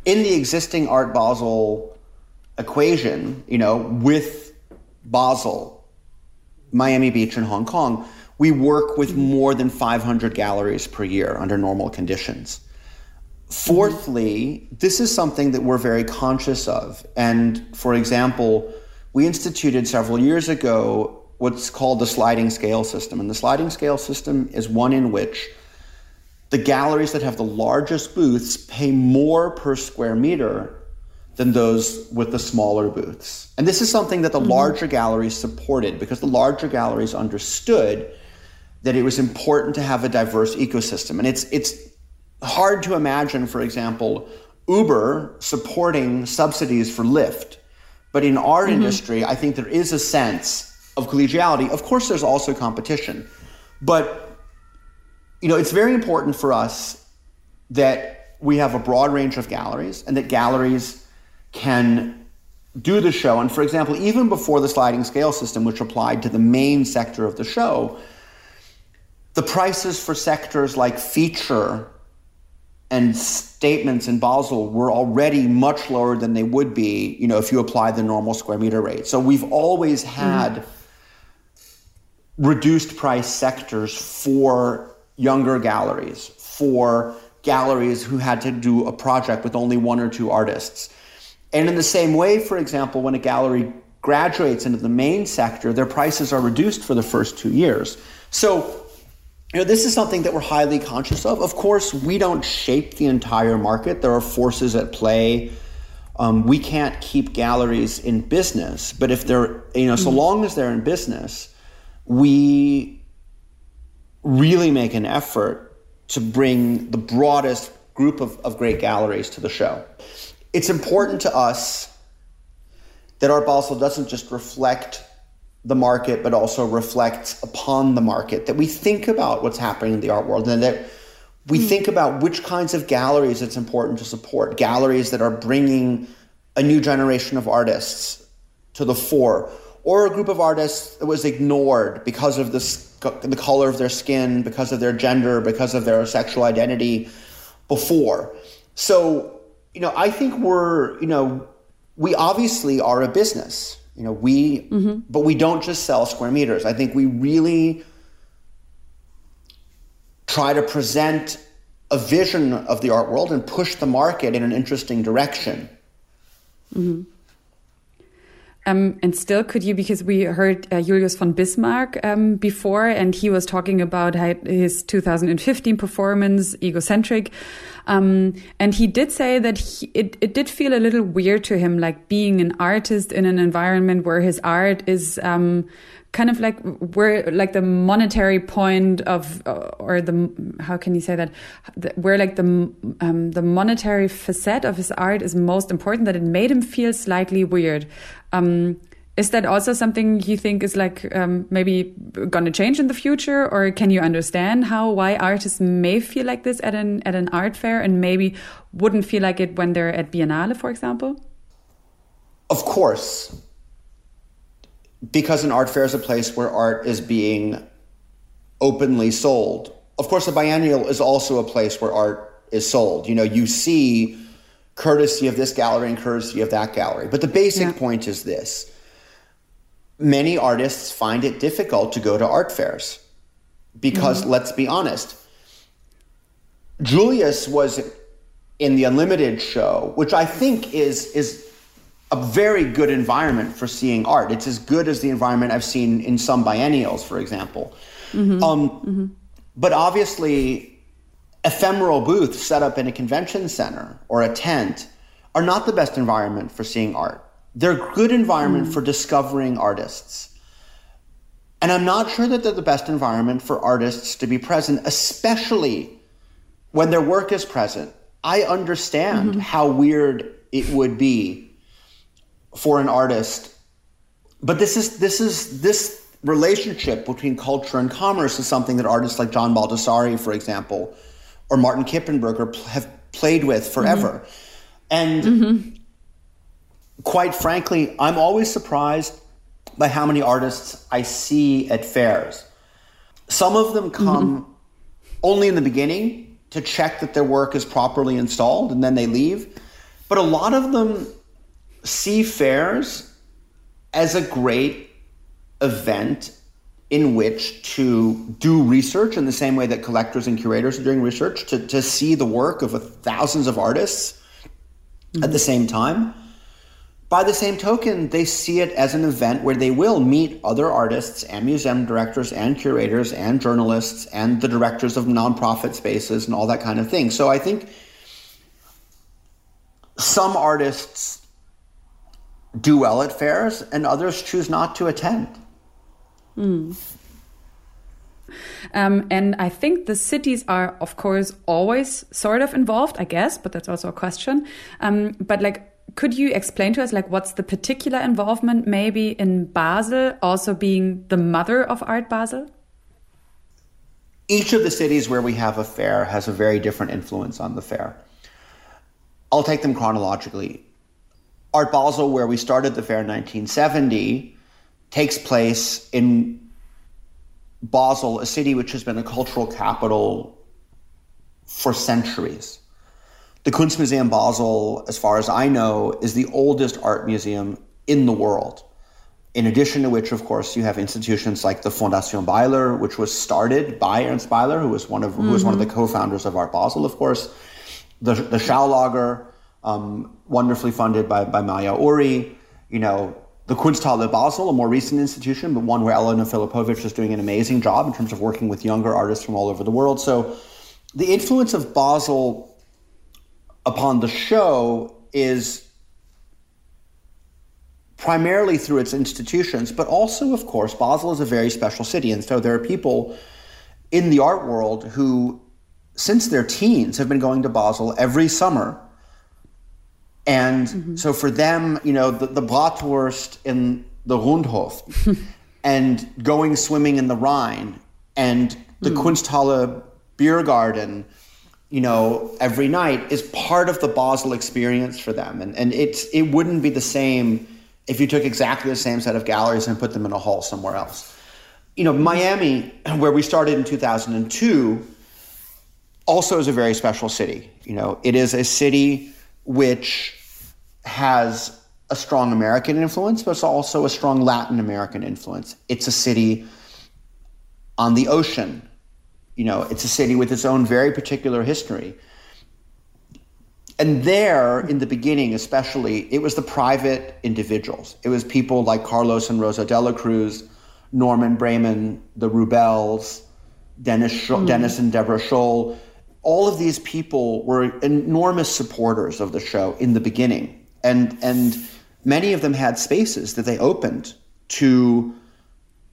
in the existing Art Basel equation, you know, with Basel, Miami Beach, and Hong Kong, we work with more than 500 galleries per year under normal conditions. Fourthly, this is something that we're very conscious of. And for example, we instituted several years ago what's called the sliding scale system. And the sliding scale system is one in which the galleries that have the largest booths pay more per square meter than those with the smaller booths. And this is something that the mm-hmm. larger galleries supported because the larger galleries understood that it was important to have a diverse ecosystem. And it's it's hard to imagine, for example, Uber supporting subsidies for Lyft. But in our mm-hmm. industry, I think there is a sense of collegiality. Of course, there's also competition. But you know, it's very important for us that we have a broad range of galleries and that galleries can do the show. And for example, even before the sliding scale system, which applied to the main sector of the show, the prices for sectors like feature and statements in Basel were already much lower than they would be, you know, if you apply the normal square meter rate. So we've always had mm. reduced price sectors for younger galleries, for galleries who had to do a project with only one or two artists. And in the same way, for example, when a gallery graduates into the main sector, their prices are reduced for the first two years. So, you know, this is something that we're highly conscious of. Of course, we don't shape the entire market. There are forces at play. Um, we can't keep galleries in business, but if they're, you know, so mm-hmm. long as they're in business, we really make an effort to bring the broadest group of, of great galleries to the show. It's important to us that our Basel doesn't just reflect the market, but also reflects upon the market, that we think about what's happening in the art world and that we mm. think about which kinds of galleries it's important to support. Galleries that are bringing a new generation of artists to the fore, or a group of artists that was ignored because of this the color of their skin, because of their gender, because of their sexual identity before. So, you know, I think we're, you know, we obviously are a business. You know, we, mm-hmm. but we don't just sell square meters. I think we really try to present a vision of the art world and push the market in an interesting direction. Mm-hmm. Um, and still, could you, because we heard uh, Julius von Bismarck um, before, and he was talking about his 2015 performance, Egocentric. Um, and he did say that he, it, it did feel a little weird to him, like being an artist in an environment where his art is um, kind of like where like the monetary point of uh, or the how can you say that? Where like the um, the monetary facet of his art is most important that it made him feel slightly weird. Um, is that also something you think is like um, maybe to change in the future? Or can you understand how why artists may feel like this at an at an art fair and maybe wouldn't feel like it when they're at biennale for example? Of course because an art fair is a place where art is being openly sold. Of course, a biennial is also a place where art is sold. You know, you see courtesy of this gallery and courtesy of that gallery. But the basic yeah. point is this many artists find it difficult to go to art fairs because, mm-hmm. let's be honest, Julius was in the Unlimited show, which I think is is a very good environment for seeing art. It's as good as the environment I've seen in some biennials, for example. Mm-hmm. Um, mm-hmm. But obviously, ephemeral booths set up in a convention center or a tent are not the best environment for seeing art. They're a good environment mm. for discovering artists. And I'm not sure that they're the best environment for artists to be present, especially when their work is present. I understand mm-hmm. how weird it would be for an artist. But this is this is this relationship between culture and commerce is something that artists like John Baldessari, for example, or Martin Kippenberger have played with forever. Mm-hmm. And mm-hmm. quite frankly, I'm always surprised by how many artists I see at fairs. Some of them come mm-hmm. only in the beginning to check that their work is properly installed and then they leave. But a lot of them see fairs as a great event in which to do research in the same way that collectors and curators are doing research, to, to see the work of thousands of artists mm-hmm. at the same time. By the same token, they see it as an event where they will meet other artists and museum directors and curators and journalists and the directors of nonprofit spaces and all that kind of thing. So I think some artists do well at fairs and others choose not to attend. Mm. Um, and I think the cities are, of course, always sort of involved, I guess, but that's also a question. Um, but like, could you explain to us like what's the particular involvement maybe in Basel also being the mother of Art Basel? Each of the cities where we have a fair has a very different influence on the fair. I'll take them chronologically. Art Basel, where we started the fair in 1970, takes place in Basel, a city which has been a cultural capital for centuries. The Kunstmuseum Basel, as far as I know, is the oldest art museum in the world. In addition to which, of course, you have institutions like the Fondation Beyeler, which was started by Ernst Beyeler, who was one of mm-hmm. who was one of the mm-hmm. co-founders of Art Basel, of course. The the Schaulager, um, wonderfully funded by by Maya Uri. You know, the Kunsthalle Basel, a more recent institution, but one where Elena Filipovic is doing an amazing job in terms of working with younger artists from all over the world. So, the influence of Basel upon the show is primarily through its institutions, but also, of course, Basel is a very special city. And so there are people in the art world who, since their teens, have been going to Basel every summer. And mm-hmm. so for them, you know, the, the Bratwurst in the Rundhof and going swimming in the Rhine and the mm. Kunsthalle beer garden you know, every night is part of the Basel experience for them. And, and it's, it wouldn't be the same if you took exactly the same set of galleries and put them in a hall somewhere else. You know, Miami, where we started in 2002, also is a very special city. You know, it is a city which has a strong American influence, but it's also a strong Latin American influence. It's a city on the ocean you know, it's a city with its own very particular history. And there, in the beginning especially, it was the private individuals. It was people like Carlos and Rosa de la Cruz, Norman Bremen, the Rubels, Dennis, mm. Dennis and Deborah Scholl. All of these people were enormous supporters of the show in the beginning. And, and many of them had spaces that they opened to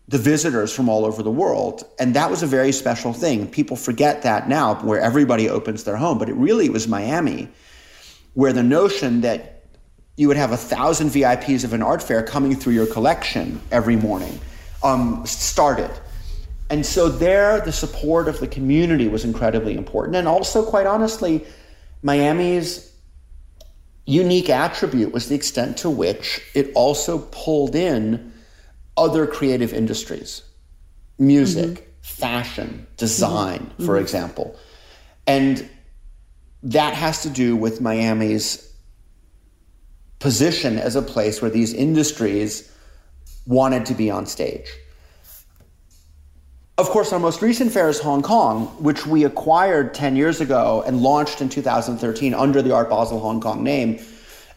the visitors from all over the world. And that was a very special thing. People forget that now, where everybody opens their home. But it really was Miami, where the notion that you would have a thousand VIPs of an art fair coming through your collection every morning um, started. And so there, the support of the community was incredibly important. And also, quite honestly, Miami's unique attribute was the extent to which it also pulled in other creative industries, music, mm-hmm. fashion, design, mm-hmm. for mm-hmm. example. And that has to do with Miami's position as a place where these industries wanted to be on stage. Of course, our most recent fair is Hong Kong, which we acquired 10 years ago and launched in 2013 under the Art Basel Hong Kong name.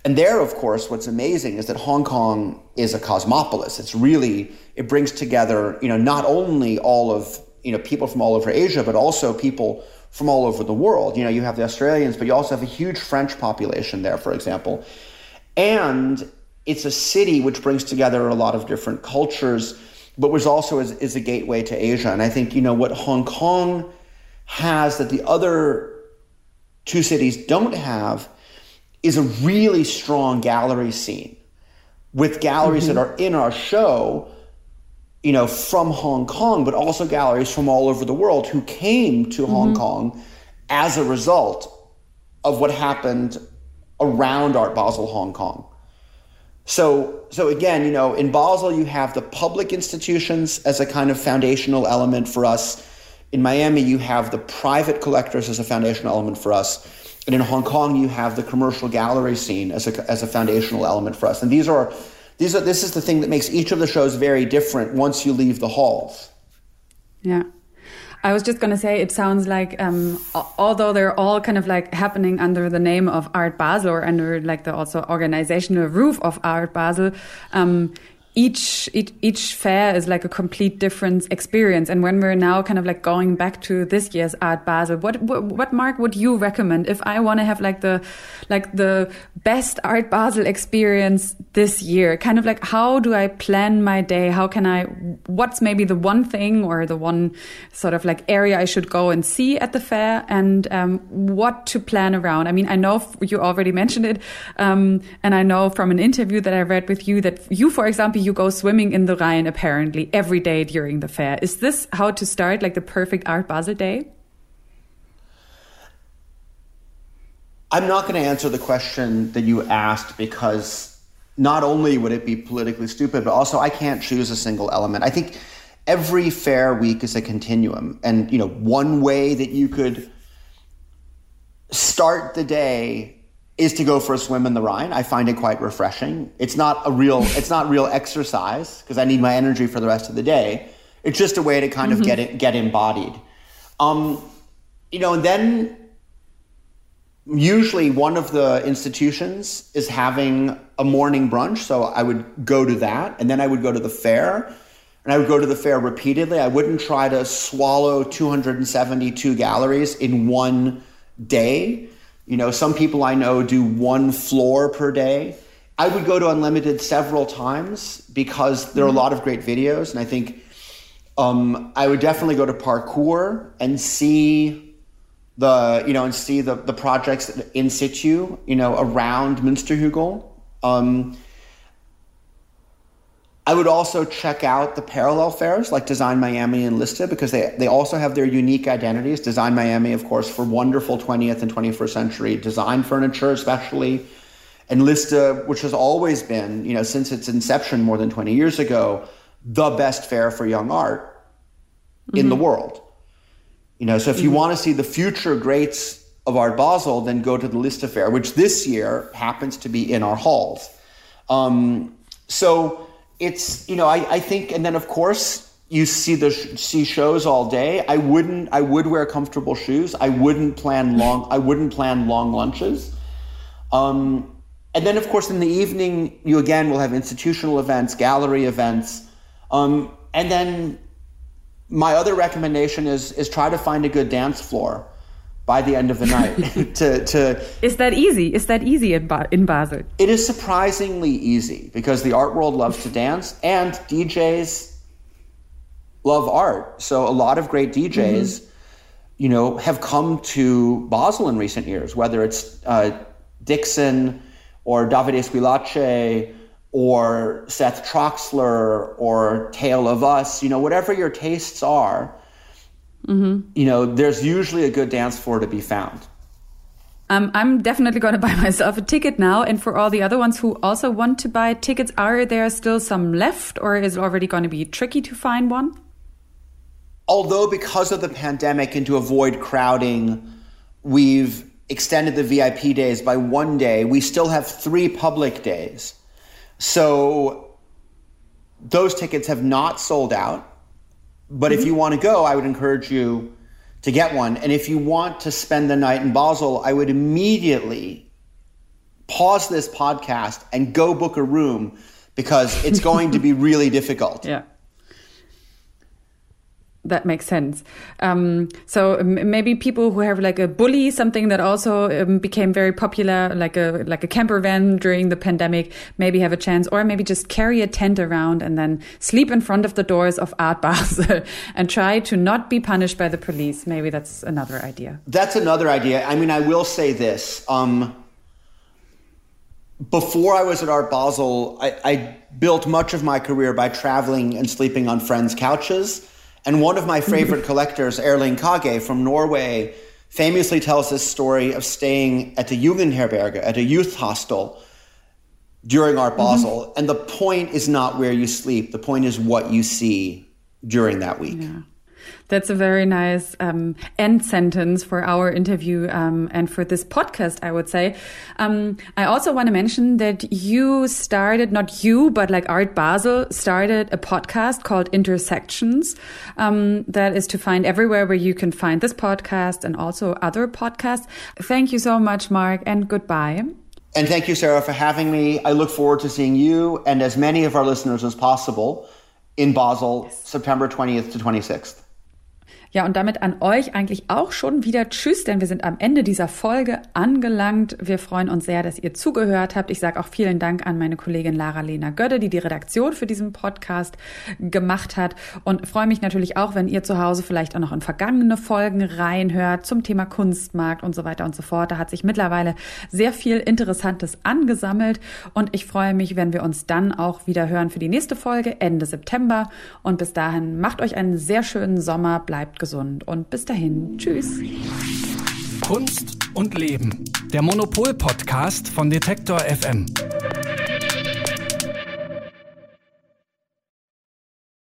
And there, of course, what's amazing is that Hong Kong is a cosmopolis. It's really, it brings together, you know, not only all of, you know, people from all over Asia, but also people from all over the world. You know, you have the Australians, but you also have a huge French population there, for example. And it's a city which brings together a lot of different cultures, but was also is, is a gateway to Asia. And I think, you know, what Hong Kong has that the other two cities don't have is a really strong gallery scene with galleries mm-hmm. that are in our show you know, from Hong Kong, but also galleries from all over the world who came to mm-hmm. Hong Kong as a result of what happened around Art Basel Hong Kong. So, so again, you know, in Basel, you have the public institutions as a kind of foundational element for us. In Miami, you have the private collectors as a foundational element for us. And in Hong Kong, you have the commercial gallery scene as a, as a foundational element for us. And these are these are this is the thing that makes each of the shows very different once you leave the halls. Yeah. I was just going to say, it sounds like, um, although they're all kind of like happening under the name of Art Basel or under like the also organizational roof of Art Basel, um, each, each each fair is like a complete different experience. And when we're now kind of like going back to this year's Art Basel, what what, what Mark would you recommend if I want to have like the like the best Art Basel experience this year? Kind of like how do I plan my day? How can I? What's maybe the one thing or the one sort of like area I should go and see at the fair, and um, what to plan around? I mean, I know you already mentioned it, um, and I know from an interview that I read with you that you, for example you go swimming in the Rhine apparently every day during the fair. Is this how to start, like the perfect Art Basel day? I'm not going to answer the question that you asked because not only would it be politically stupid, but also I can't choose a single element. I think every fair week is a continuum. And, you know, one way that you could start the day is to go for a swim in the Rhine. I find it quite refreshing. It's not a real it's not real exercise because I need my energy for the rest of the day. It's just a way to kind mm-hmm. of get it get embodied. Um, you know, and then usually one of the institutions is having a morning brunch, so I would go to that, and then I would go to the fair, and I would go to the fair repeatedly. I wouldn't try to swallow 272 galleries in one day. You know, some people I know do one floor per day. I would go to Unlimited several times because there are a lot of great videos, and I think um, I would definitely go to parkour and see the you know and see the the projects in situ you know around Münsterhügel. Um, I would also check out the parallel fairs like Design Miami and Lista because they, they also have their unique identities. Design Miami, of course, for wonderful 20th and 21st century design furniture, especially. And Lista, which has always been, you know, since its inception more than 20 years ago, the best fair for young art mm-hmm. in the world. You know, so if you mm-hmm. want to see the future greats of Art Basel, then go to the Lista Fair, which this year happens to be in our halls. Um, so it's you know I, I think and then of course you see the see shows all day. I wouldn't i would wear comfortable shoes. I wouldn't plan long i wouldn't plan long lunches. Um, and then of course in the evening you again will have institutional events gallery events. Um, and then my other recommendation is is try to find a good dance floor by the end of the night to, to is that easy? Is that easy in, ba- in basel? It is surprisingly easy because the art world loves to dance and djs love art. So a lot of great djs mm-hmm. you know have come to basel in recent years whether it's uh, dixon or davide squillace or seth troxler or tale of us you know whatever your tastes are mm-hmm. you know, there's usually a good dance floor to be found. Um, I'm definitely going to buy myself a ticket now. And for all the other ones who also want to buy tickets, are there still some left or is it already going to be tricky to find one? Although, because of the pandemic and to avoid crowding, we've extended the VIP days by one day, we still have three public days. So those tickets have not sold out. But mm-hmm. if you want to go, I would encourage you to get one. And if you want to spend the night in Basel, I would immediately pause this podcast and go book a room because it's going to be really difficult. Yeah that makes sense. Um, so maybe people who have like a bully, something that also um, became very popular, like a like a camper van during the pandemic, maybe have a chance, or maybe just carry a tent around and then sleep in front of the doors of Art Basel and try to not be punished by the police. Maybe that's another idea. That's another idea. I mean, I will say this. Um, before I was at Art Basel, I, I built much of my career by traveling and sleeping on friends' couches. And one of my favorite collectors, Erling Kage from Norway, famously tells this story of staying at the Jugendherberge, at a youth hostel during Art Basel. Mm-hmm. And the point is not where you sleep, the point is what you see during that week. Yeah. That's a very nice um, end sentence for our interview um, and for this podcast, I would say. Um, I also want to mention that you started, not you, but like Art Basel started a podcast called Intersections um, that is to find everywhere where you can find this podcast and also other podcasts. Thank you so much, Mark, and goodbye. And thank you, Sarah, for having me. I look forward to seeing you and as many of our listeners as possible in Basel, yes. September 20th to 26th. Ja, und damit an euch eigentlich auch schon wieder Tschüss, denn wir sind am Ende dieser Folge angelangt. Wir freuen uns sehr, dass ihr zugehört habt. Ich sage auch vielen Dank an meine Kollegin Lara-Lena Gödde, die die Redaktion für diesen Podcast gemacht hat und freue mich natürlich auch, wenn ihr zu Hause vielleicht auch noch in vergangene Folgen reinhört zum Thema Kunstmarkt und so weiter und so fort. Da hat sich mittlerweile sehr viel Interessantes angesammelt und ich freue mich, wenn wir uns dann auch wieder hören für die nächste Folge Ende September und bis dahin macht euch einen sehr schönen Sommer, bleibt bleibt gesund und bis dahin. Tschüss. Kunst und Leben. Der Monopol-Podcast von Detektor FM.